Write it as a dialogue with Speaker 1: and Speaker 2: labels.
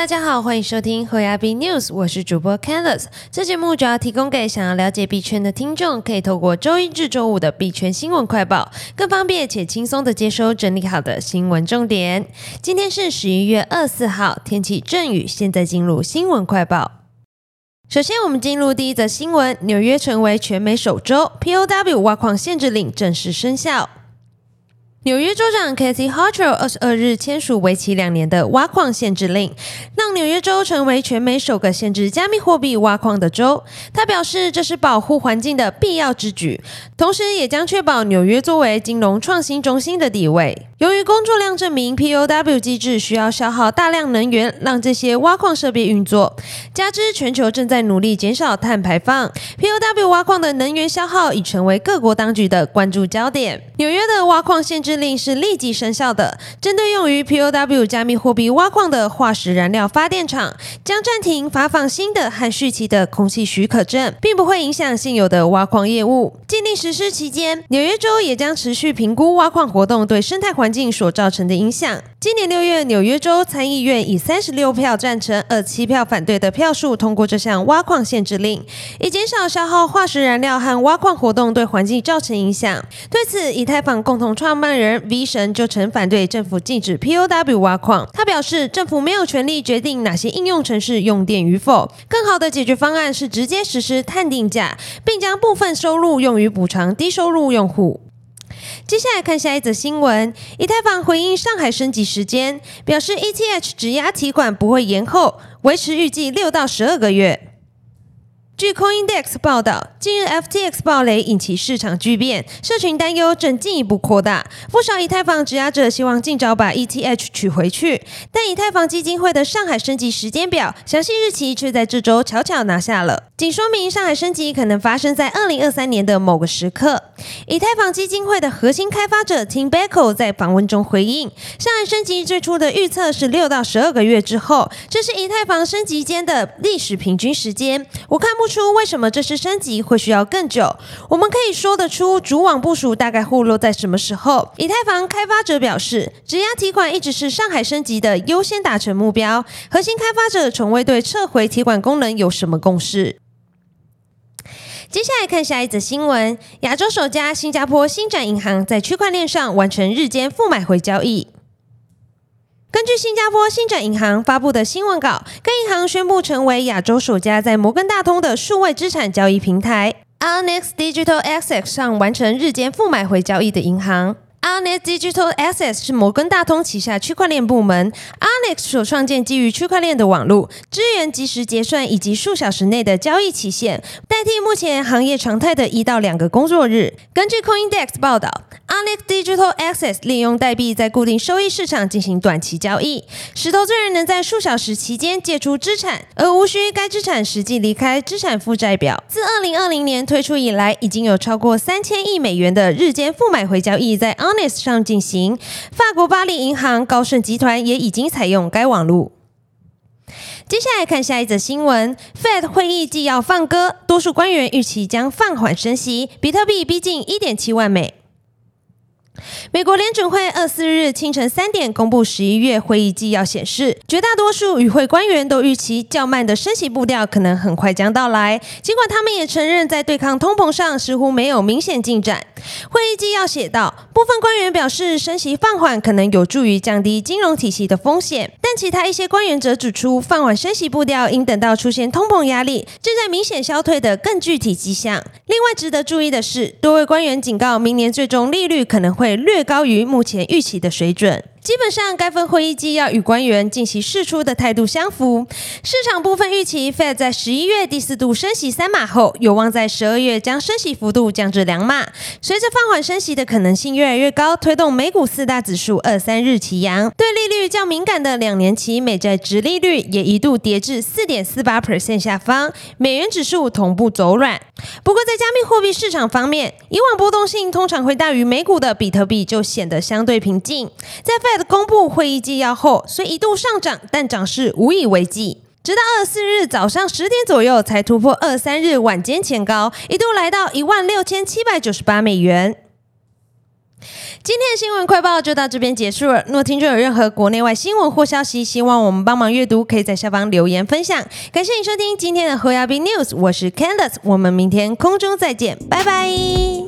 Speaker 1: 大家好，欢迎收听后亚币 News，我是主播 Candice。这节目主要提供给想要了解币圈的听众，可以透过周一至周五的币圈新闻快报，更方便且轻松的接收整理好的新闻重点。今天是十一月二十四号，天气阵雨。现在进入新闻快报。首先，我们进入第一则新闻：纽约成为全美首州，POW 挖矿限制令正式生效。纽约州长 Kathy Hochul 二十二日签署为期两年的挖矿限制令，让纽约州成为全美首个限制加密货币挖矿的州。他表示，这是保护环境的必要之举，同时也将确保纽约作为金融创新中心的地位。由于工作量证明 POW 机制需要消耗大量能源让这些挖矿设备运作，加之全球正在努力减少碳排放，POW 挖矿的能源消耗已成为各国当局的关注焦点。纽约的挖矿限制。令是立即生效的，针对用于 POW 加密货币挖矿的化石燃料发电厂，将暂停发放新的和续期的空气许可证，并不会影响现有的挖矿业务。禁令实施期间，纽约州也将持续评估挖矿活动对生态环环境所造成的影响。今年六月，纽约州参议院以三十六票赞成、二七票反对的票数通过这项挖矿限制令，以减少消耗化石燃料和挖矿活动对环境造成影响。对此，以太坊共同创办人 V 神就曾反对政府禁止 POW 挖矿。他表示，政府没有权利决定哪些应用程式用电与否。更好的解决方案是直接实施碳定价，并将部分收入用于补偿低收入用户。接下来看下一则新闻，以太坊回应上海升级时间，表示 ETH 指押提款不会延后，维持预计六到十二个月。据 CoinDex 报道，近日 FTX 暴雷引起市场巨变，社群担忧正进一步扩大。不少以太坊质押者希望尽早把 ETH 取回去，但以太坊基金会的上海升级时间表详细日期却在这周悄悄拿下了，仅说明上海升级可能发生在二零二三年的某个时刻。以太坊基金会的核心开发者 Tim Beckle 在访问中回应，上海升级最初的预测是六到十二个月之后，这是以太坊升级间的历史平均时间。我看不。出为什么这次升级会需要更久？我们可以说得出主网部署大概会落在什么时候？以太坊开发者表示，质押提款一直是上海升级的优先达成目标。核心开发者从未对撤回提款功能有什么共识。接下来看下一则新闻：亚洲首家新加坡新展银行在区块链上完成日间负买回交易。根据新加坡新展银行发布的新闻稿，该银行宣布成为亚洲首家在摩根大通的数位资产交易平台 Onyx Digital Asset 上完成日间负买回交易的银行。Onyx Digital Assets 是摩根大通旗下区块链部门。Onyx 所创建基于区块链的网络，支援即时结算以及数小时内的交易期限，代替目前行业常态的一到两个工作日。根据 CoinDex 报道，Onyx Digital Assets 利用代币在固定收益市场进行短期交易，使投资人能在数小时期间借出资产，而无需该资产实际离开资产负债表。自2020年推出以来，已经有超过三千亿美元的日间负买回交易在 On 上进行。法国巴黎银行、高盛集团也已经采用该网络。接下来看下一则新闻：Fed 会议既要放歌，多数官员预期将放缓升息，比特币逼近一点七万美。美国联准会二四日清晨三点公布十一月会议纪要，显示绝大多数与会官员都预期较慢的升息步调可能很快将到来。尽管他们也承认，在对抗通膨上似乎没有明显进展。会议纪要写道，部分官员表示，升息放缓可能有助于降低金融体系的风险，但其他一些官员则指出，放缓升息步调应等到出现通膨压力正在明显消退的更具体迹象。另外值得注意的是，多位官员警告，明年最终利率可能会。略高于目前预期的水准。基本上，该份会议纪要与官员近期释出的态度相符。市场部分预期，Fed 在十一月第四度升息三码后，有望在十二月将升息幅度降至两码。随着放缓升息的可能性越来越高，推动美股四大指数二三日齐扬。对利率较敏感的两年期美债直利率也一度跌至四点四八 percent 下方，美元指数同步走软。不过，在加密货币市场方面，以往波动性通常会大于美股的比特币就显得相对平静。在范公布会议纪要后，虽一度上涨，但涨势无以为继。直到二十四日早上十点左右，才突破二三日晚间前高，一度来到一万六千七百九十八美元。今天的新闻快报就到这边结束了。若听众有任何国内外新闻或消息，希望我们帮忙阅读，可以在下方留言分享。感谢你收听今天的侯亚斌 news，我是 Candice，我们明天空中再见，拜拜。